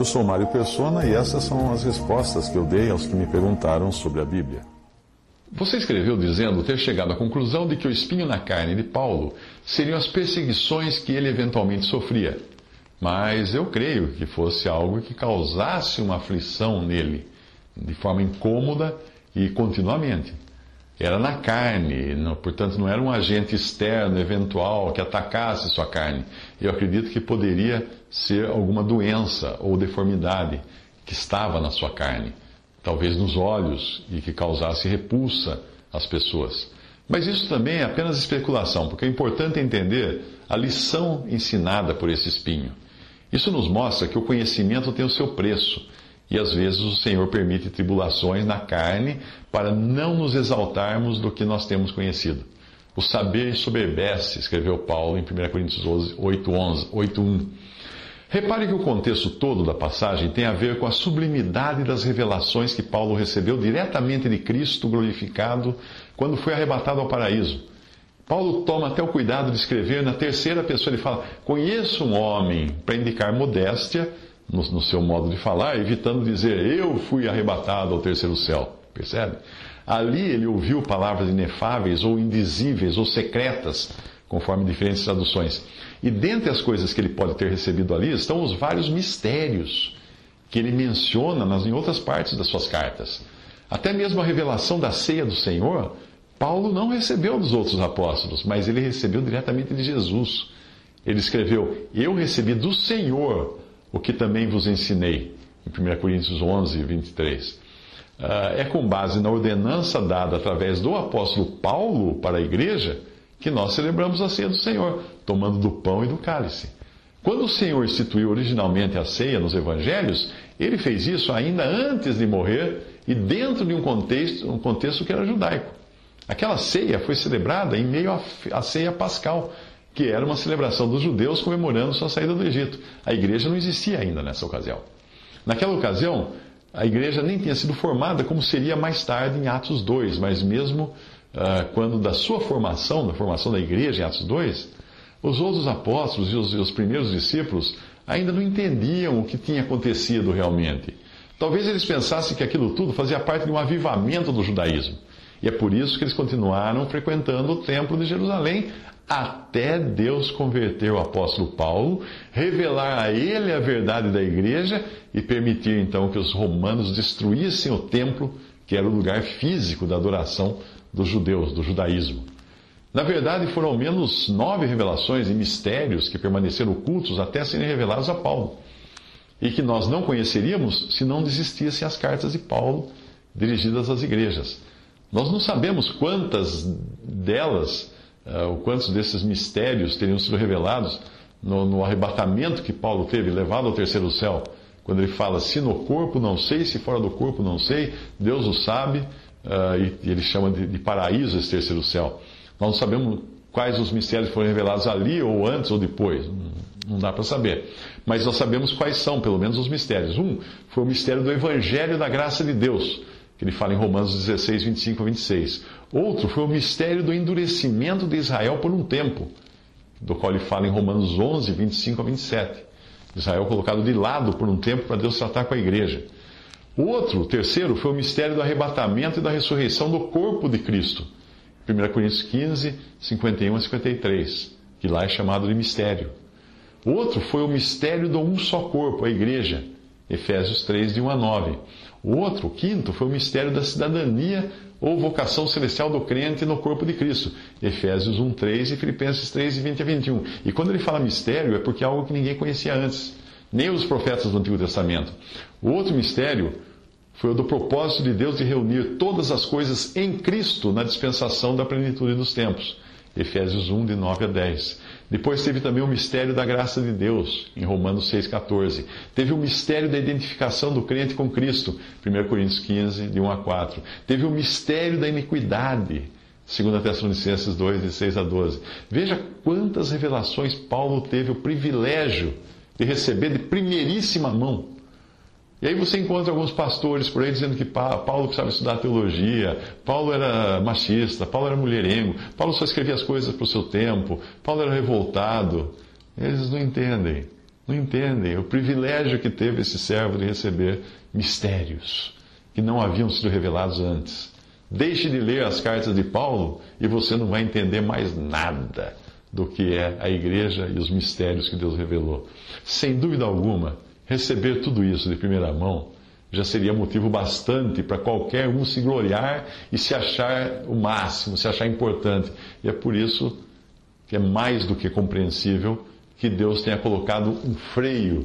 Eu sou Mário Persona e essas são as respostas que eu dei aos que me perguntaram sobre a Bíblia. Você escreveu dizendo ter chegado à conclusão de que o espinho na carne de Paulo seriam as perseguições que ele eventualmente sofria. Mas eu creio que fosse algo que causasse uma aflição nele, de forma incômoda e continuamente. Era na carne, não, portanto não era um agente externo, eventual, que atacasse sua carne. Eu acredito que poderia ser alguma doença ou deformidade que estava na sua carne, talvez nos olhos, e que causasse repulsa às pessoas. Mas isso também é apenas especulação, porque é importante entender a lição ensinada por esse espinho. Isso nos mostra que o conhecimento tem o seu preço e às vezes o Senhor permite tribulações na carne para não nos exaltarmos do que nós temos conhecido. O saber soberbece, escreveu Paulo em 1 Coríntios 8:1. Repare que o contexto todo da passagem tem a ver com a sublimidade das revelações que Paulo recebeu diretamente de Cristo glorificado quando foi arrebatado ao paraíso. Paulo toma até o cuidado de escrever na terceira pessoa. Ele fala: Conheço um homem, para indicar modéstia no, no seu modo de falar, evitando dizer eu fui arrebatado ao terceiro céu. Percebe? Ali ele ouviu palavras inefáveis ou indizíveis ou secretas, conforme diferentes traduções. E dentre as coisas que ele pode ter recebido ali estão os vários mistérios que ele menciona nas, em outras partes das suas cartas. Até mesmo a revelação da ceia do Senhor, Paulo não recebeu dos outros apóstolos, mas ele recebeu diretamente de Jesus. Ele escreveu: Eu recebi do Senhor o que também vos ensinei, em 1 Coríntios 11, 23. É com base na ordenança dada através do apóstolo Paulo para a igreja que nós celebramos a ceia do Senhor, tomando do pão e do cálice. Quando o Senhor instituiu originalmente a ceia nos evangelhos, ele fez isso ainda antes de morrer e dentro de um contexto, um contexto que era judaico. Aquela ceia foi celebrada em meio à ceia pascal, que era uma celebração dos judeus comemorando sua saída do Egito. A igreja não existia ainda nessa ocasião. Naquela ocasião, a igreja nem tinha sido formada como seria mais tarde em Atos 2, mas mesmo uh, quando da sua formação, da formação da igreja em Atos 2, os outros apóstolos e os, e os primeiros discípulos ainda não entendiam o que tinha acontecido realmente. Talvez eles pensassem que aquilo tudo fazia parte de um avivamento do judaísmo. E é por isso que eles continuaram frequentando o templo de Jerusalém, até Deus converter o apóstolo Paulo, revelar a ele a verdade da igreja e permitir então que os romanos destruíssem o templo, que era o lugar físico da adoração dos judeus, do judaísmo. Na verdade, foram ao menos nove revelações e mistérios que permaneceram ocultos até serem revelados a Paulo, e que nós não conheceríamos se não existissem as cartas de Paulo dirigidas às igrejas. Nós não sabemos quantas delas uh, quantos desses mistérios teriam sido revelados no, no, arrebatamento que Paulo teve, levado ao terceiro céu, quando ele fala: se no corpo não sei, se fora do corpo não sei, Deus o sabe, uh, e, e, ele chama de, de paraíso esse terceiro céu. Nós não sabemos quais os mistérios foram revelados ali, ou antes ou depois, não, não dá para saber. Mas nós sabemos quais são, pelo menos, os mistérios. Um foi o mistério do Evangelho da graça de Deus que ele fala em Romanos 16, 25 a 26. Outro foi o mistério do endurecimento de Israel por um tempo, do qual ele fala em Romanos 11, 25 a 27. Israel colocado de lado por um tempo para Deus tratar com a igreja. O outro, terceiro, foi o mistério do arrebatamento e da ressurreição do corpo de Cristo. 1 Coríntios 15, 51 a 53, que lá é chamado de mistério. Outro foi o mistério do um só corpo, a igreja. Efésios 3, de 1 a 9. O outro, o quinto, foi o mistério da cidadania ou vocação celestial do crente no corpo de Cristo. Efésios 1, 3 e Filipenses 3, 20 a 21. E quando ele fala mistério, é porque é algo que ninguém conhecia antes, nem os profetas do Antigo Testamento. O outro mistério foi o do propósito de Deus de reunir todas as coisas em Cristo na dispensação da plenitude dos tempos. Efésios 1, de 9 a 10. Depois teve também o mistério da graça de Deus, em Romanos 6,14. Teve o mistério da identificação do crente com Cristo, 1 Coríntios 15, de 1 a 4. Teve o mistério da iniquidade, 2 Tessalonicenses 2, de 6 a 12. Veja quantas revelações Paulo teve o privilégio de receber de primeiríssima mão. E aí você encontra alguns pastores por aí dizendo que Paulo precisava estudar teologia, Paulo era machista, Paulo era mulherengo, Paulo só escrevia as coisas para o seu tempo, Paulo era revoltado. Eles não entendem, não entendem o privilégio que teve esse servo de receber mistérios que não haviam sido revelados antes. Deixe de ler as cartas de Paulo e você não vai entender mais nada do que é a igreja e os mistérios que Deus revelou. Sem dúvida alguma, Receber tudo isso de primeira mão já seria motivo bastante para qualquer um se gloriar e se achar o máximo, se achar importante. E é por isso que é mais do que compreensível que Deus tenha colocado um freio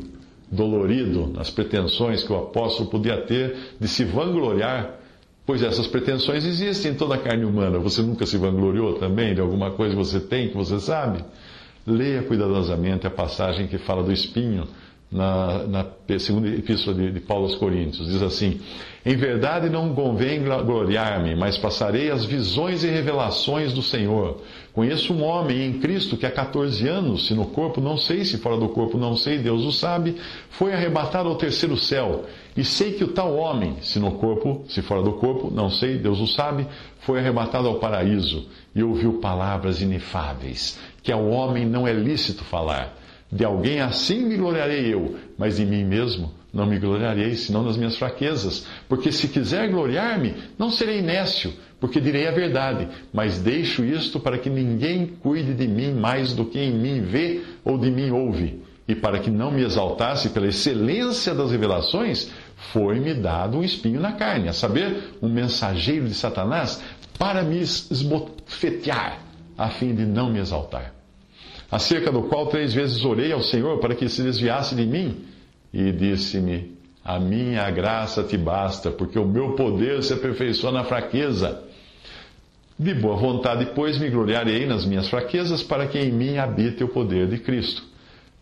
dolorido nas pretensões que o apóstolo podia ter de se vangloriar, pois essas pretensões existem em toda a carne humana. Você nunca se vangloriou também de alguma coisa que você tem, que você sabe? Leia cuidadosamente a passagem que fala do espinho na, na segunda epístola de, de, Paulo aos Coríntios. Diz assim: Em verdade não convém gloriar-me, mas passarei as visões e revelações do Senhor. Conheço um homem em Cristo que há 14 anos, se no corpo não sei, se fora do corpo não sei, Deus o sabe, foi arrebatado ao terceiro céu. E sei que o tal homem, se no corpo, se fora do corpo, não sei, Deus o sabe, foi arrebatado ao paraíso e ouviu palavras inefáveis, que ao homem não é lícito falar. De alguém assim me gloriarei eu, mas de mim mesmo não me gloriarei, senão nas minhas fraquezas. Porque se quiser gloriar-me, não serei nécio, porque direi a verdade, mas deixo isto para que ninguém cuide de mim mais do que em mim vê ou de mim ouve. E para que não me exaltasse pela excelência das revelações, foi-me dado um espinho na carne, a saber, um mensageiro de Satanás, para me esbofetear, a fim de não me exaltar acerca do qual três vezes orei ao Senhor para que se desviasse de mim. E disse-me: A minha graça te basta, porque o meu poder se aperfeiçoa na fraqueza. De boa vontade, pois, me gloriarei nas minhas fraquezas, para que em mim habite o poder de Cristo.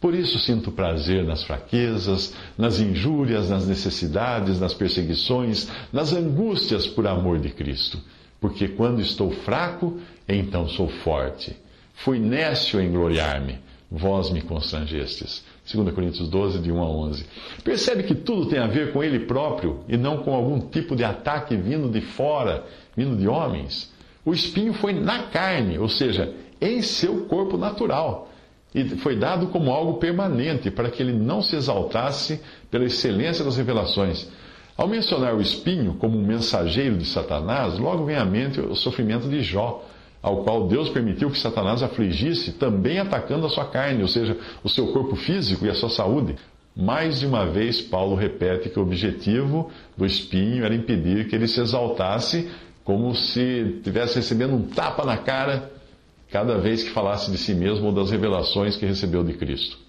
Por isso sinto prazer nas fraquezas, nas injúrias, nas necessidades, nas perseguições, nas angústias por amor de Cristo. Porque quando estou fraco, então sou forte. Fui nécio em gloriar-me, vós me constrangestes. 2 Coríntios 12, de 1 a 11. Percebe que tudo tem a ver com ele próprio e não com algum tipo de ataque vindo de fora, vindo de homens. O espinho foi na carne, ou seja, em seu corpo natural. E foi dado como algo permanente, para que ele não se exaltasse pela excelência das revelações. Ao mencionar o espinho como um mensageiro de Satanás, logo vem à mente o sofrimento de Jó ao qual Deus permitiu que Satanás afligisse, também atacando a sua carne, ou seja, o seu corpo físico e a sua saúde. Mais de uma vez, Paulo repete que o objetivo do espinho era impedir que ele se exaltasse, como se estivesse recebendo um tapa na cara cada vez que falasse de si mesmo ou das revelações que recebeu de Cristo.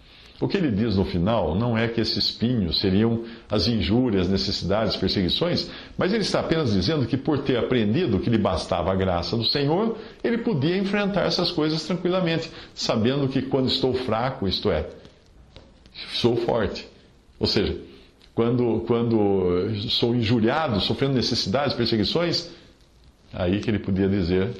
O que ele diz no final não é que esses espinhos seriam as injúrias, necessidades, perseguições, mas ele está apenas dizendo que por ter aprendido que lhe bastava a graça do Senhor, ele podia enfrentar essas coisas tranquilamente, sabendo que quando estou fraco, isto é, sou forte. Ou seja, quando, quando sou injuriado, sofrendo necessidades, perseguições, aí que ele podia dizer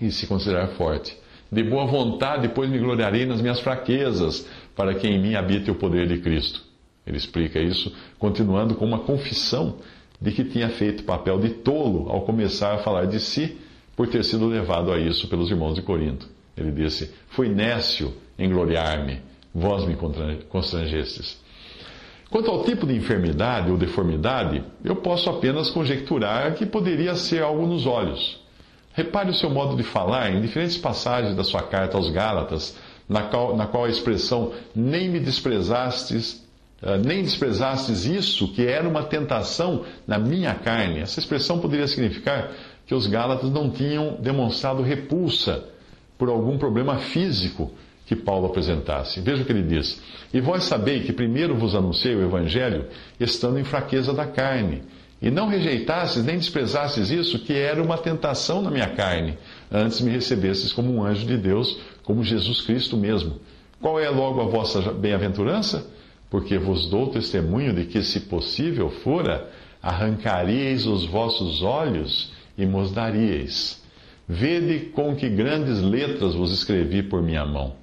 e se considerar forte. De boa vontade, depois me gloriarei nas minhas fraquezas para que em mim habite o poder de Cristo. Ele explica isso continuando com uma confissão de que tinha feito papel de tolo ao começar a falar de si por ter sido levado a isso pelos irmãos de Corinto. Ele disse: Fui nécio em gloriar-me, vós me constrangestes. Quanto ao tipo de enfermidade ou deformidade, eu posso apenas conjecturar que poderia ser algo nos olhos. Repare o seu modo de falar em diferentes passagens da sua carta aos Gálatas, na qual, na qual a expressão nem me desprezastes, uh, nem desprezastes isso que era uma tentação na minha carne. Essa expressão poderia significar que os Gálatas não tinham demonstrado repulsa por algum problema físico que Paulo apresentasse. Veja o que ele diz: E vós sabeis que primeiro vos anunciei o Evangelho, estando em fraqueza da carne. E não rejeitastes nem desprezastes isso, que era uma tentação na minha carne. Antes me recebestes como um anjo de Deus, como Jesus Cristo mesmo. Qual é logo a vossa bem-aventurança? Porque vos dou testemunho de que, se possível fora, arrancaríeis os vossos olhos e mos daríeis. Vede com que grandes letras vos escrevi por minha mão.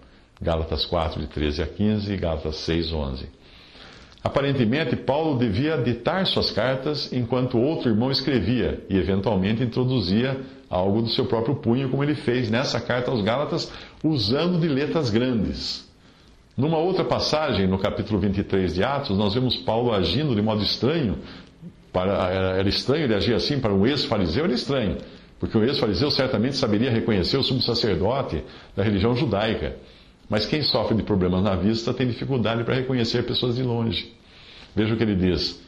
Gálatas 4, de 13 a 15 e Gálatas 6, 11. Aparentemente, Paulo devia ditar suas cartas enquanto outro irmão escrevia e, eventualmente, introduzia algo do seu próprio punho, como ele fez nessa carta aos Gálatas, usando de letras grandes. Numa outra passagem, no capítulo 23 de Atos, nós vemos Paulo agindo de modo estranho. Para, era estranho ele agir assim para um ex-fariseu, era estranho, porque o ex-fariseu certamente saberia reconhecer o sumo sacerdote da religião judaica. Mas quem sofre de problemas na vista tem dificuldade para reconhecer pessoas de longe. Veja o que ele diz.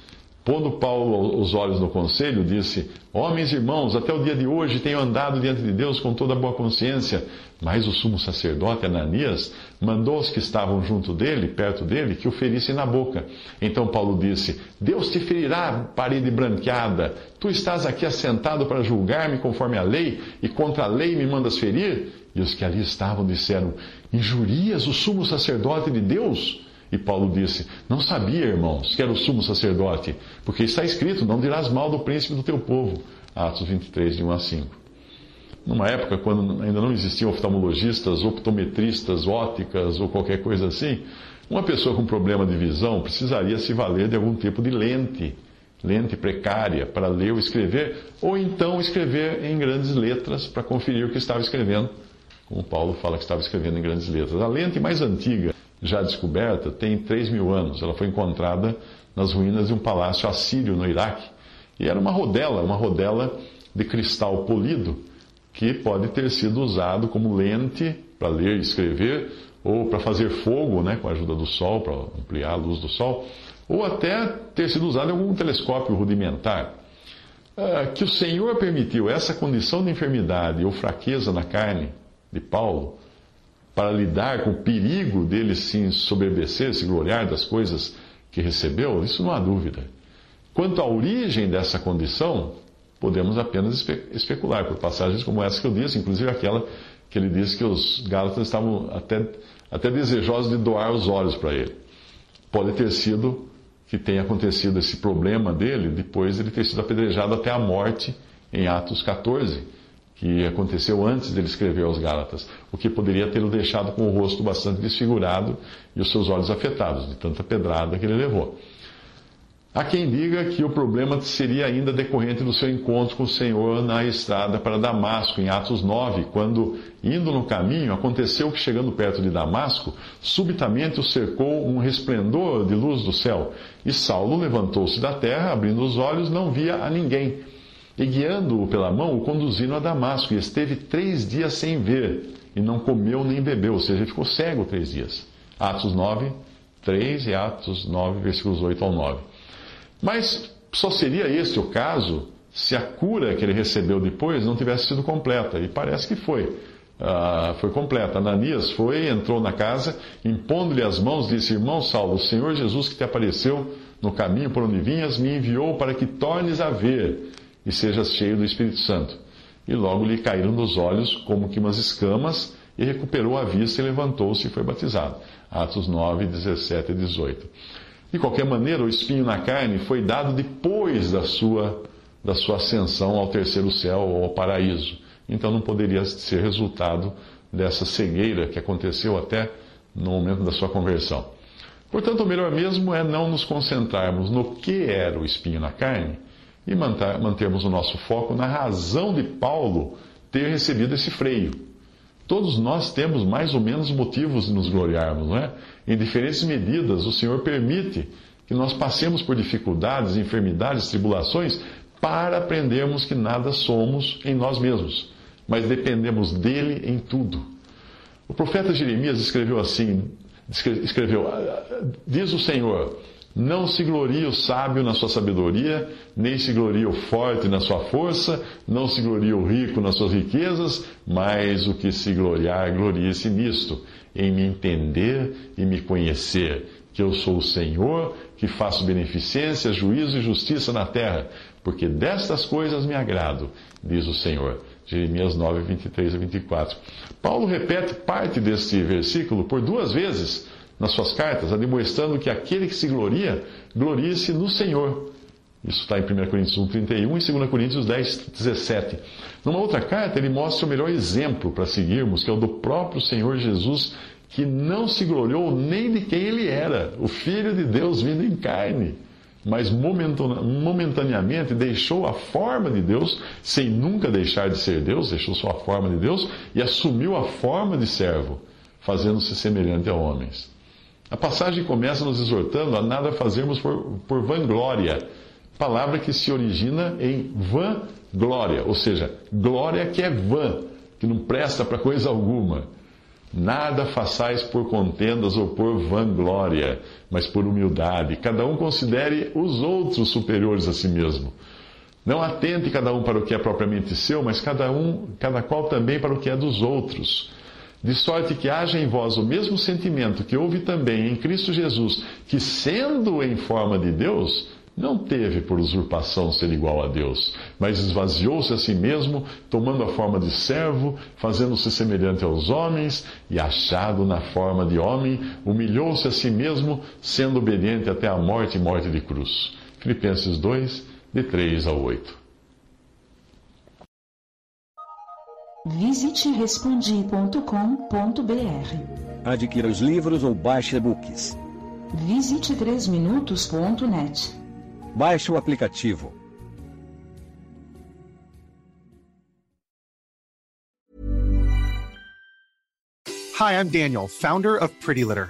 Pondo Paulo os olhos no conselho, disse: Homens e irmãos, até o dia de hoje tenho andado diante de Deus com toda boa consciência. Mas o sumo sacerdote Ananias mandou os que estavam junto dele, perto dele, que o ferissem na boca. Então Paulo disse: Deus te ferirá, parede branqueada. Tu estás aqui assentado para julgar-me conforme a lei, e contra a lei me mandas ferir? E os que ali estavam disseram: Injurias o sumo sacerdote de Deus? E Paulo disse: Não sabia, irmãos, que era o sumo sacerdote, porque está escrito: Não dirás mal do príncipe do teu povo. Atos 23, de 1 a 5. Numa época quando ainda não existiam oftalmologistas, optometristas, óticas ou qualquer coisa assim, uma pessoa com problema de visão precisaria se valer de algum tipo de lente, lente precária, para ler ou escrever, ou então escrever em grandes letras para conferir o que estava escrevendo, como Paulo fala que estava escrevendo em grandes letras. A lente mais antiga já descoberta, tem 3 mil anos. Ela foi encontrada nas ruínas de um palácio assírio no Iraque. E era uma rodela, uma rodela de cristal polido, que pode ter sido usado como lente para ler e escrever, ou para fazer fogo, né, com a ajuda do sol, para ampliar a luz do sol, ou até ter sido usado em algum telescópio rudimentar. Ah, que o Senhor permitiu essa condição de enfermidade ou fraqueza na carne de Paulo para lidar com o perigo dele se ensoberbecer, se gloriar das coisas que recebeu, isso não há dúvida. Quanto à origem dessa condição, podemos apenas espe especular por passagens como essa que eu disse, inclusive aquela que ele disse que os Gálatas estavam até, até desejosos de doar os olhos para ele. Pode ter sido que tenha acontecido esse problema dele depois de ele ter sido apedrejado até a morte em Atos 14 que aconteceu antes dele escrever aos Gálatas, o que poderia tê-lo deixado com o rosto bastante desfigurado e os seus olhos afetados, de tanta pedrada que ele levou. Há quem diga que o problema seria ainda decorrente do seu encontro com o Senhor na estrada para Damasco, em Atos 9, quando, indo no caminho, aconteceu que, chegando perto de Damasco, subitamente o cercou um resplendor de luz do céu. E Saulo levantou-se da terra, abrindo os olhos, não via a ninguém e guiando-o pela mão, o conduziram a Damasco, e esteve três dias sem ver, e não comeu nem bebeu, ou seja, ele ficou cego três dias. Atos 9, 3 e Atos 9, versículos 8 ao 9. Mas só seria este o caso se a cura que ele recebeu depois não tivesse sido completa, e parece que foi. Uh, foi completa. Ananias foi, entrou na casa, impondo-lhe as mãos, disse: Irmão Saulo, o Senhor Jesus que te apareceu no caminho por onde vinhas, me enviou para que tornes a ver e sejas cheio do Espírito Santo. E logo lhe caíram dos olhos como que umas escamas, e recuperou a vista e levantou-se e foi batizado. Atos 9, 17 e 18. De qualquer maneira, o espinho na carne foi dado depois da sua, da sua ascensão ao terceiro céu ou ao paraíso. Então não poderia ser resultado dessa cegueira que aconteceu até no momento da sua conversão. Portanto, o melhor mesmo é não nos concentrarmos no que era o espinho na carne e mantermos o nosso foco na razão de Paulo ter recebido esse freio. Todos nós temos mais ou menos motivos de nos gloriarmos, não é? Em diferentes medidas, o Senhor permite que nós passemos por dificuldades, enfermidades, tribulações, para aprendermos que nada somos em nós mesmos, mas dependemos dele em tudo. O profeta Jeremias escreveu assim: escreveu, diz o Senhor não se glorie o sábio na sua sabedoria, nem se glorie o forte na sua força, não se glorie o rico nas suas riquezas, mas o que se gloriar, glorie-se nisto, em me entender e me conhecer, que eu sou o Senhor, que faço beneficência, juízo e justiça na terra, porque destas coisas me agrado, diz o Senhor. Jeremias 9, 23 a 24. Paulo repete parte deste versículo por duas vezes nas suas cartas, demonstrando que aquele que se gloria, glorie-se no Senhor. Isso está em 1 Coríntios 1, 31 e 2 Coríntios 10, 17. Numa outra carta, ele mostra o melhor exemplo para seguirmos, que é o do próprio Senhor Jesus, que não se gloriou nem de quem ele era, o Filho de Deus vindo em carne, mas momentaneamente deixou a forma de Deus, sem nunca deixar de ser Deus, deixou sua forma de Deus e assumiu a forma de servo, fazendo-se semelhante a homens. A passagem começa nos exortando a nada fazermos por, por vanglória palavra que se origina em vã glória, ou seja, glória que é vã, que não presta para coisa alguma. Nada façais por contendas ou por vanglória, mas por humildade. Cada um considere os outros superiores a si mesmo. Não atente cada um para o que é propriamente seu, mas cada um, cada qual também para o que é dos outros. De sorte que haja em vós o mesmo sentimento que houve também em Cristo Jesus, que sendo em forma de Deus, não teve por usurpação ser igual a Deus, mas esvaziou-se a si mesmo, tomando a forma de servo, fazendo-se semelhante aos homens, e achado na forma de homem, humilhou-se a si mesmo, sendo obediente até a morte e morte de cruz. Filipenses 2, de 3 a 8. Visite respondi.com.br. Adquira os livros ou baixe e-books. Visite 3minutos.net. Baixe o aplicativo. Hi, I'm Daniel, founder of Pretty Litter.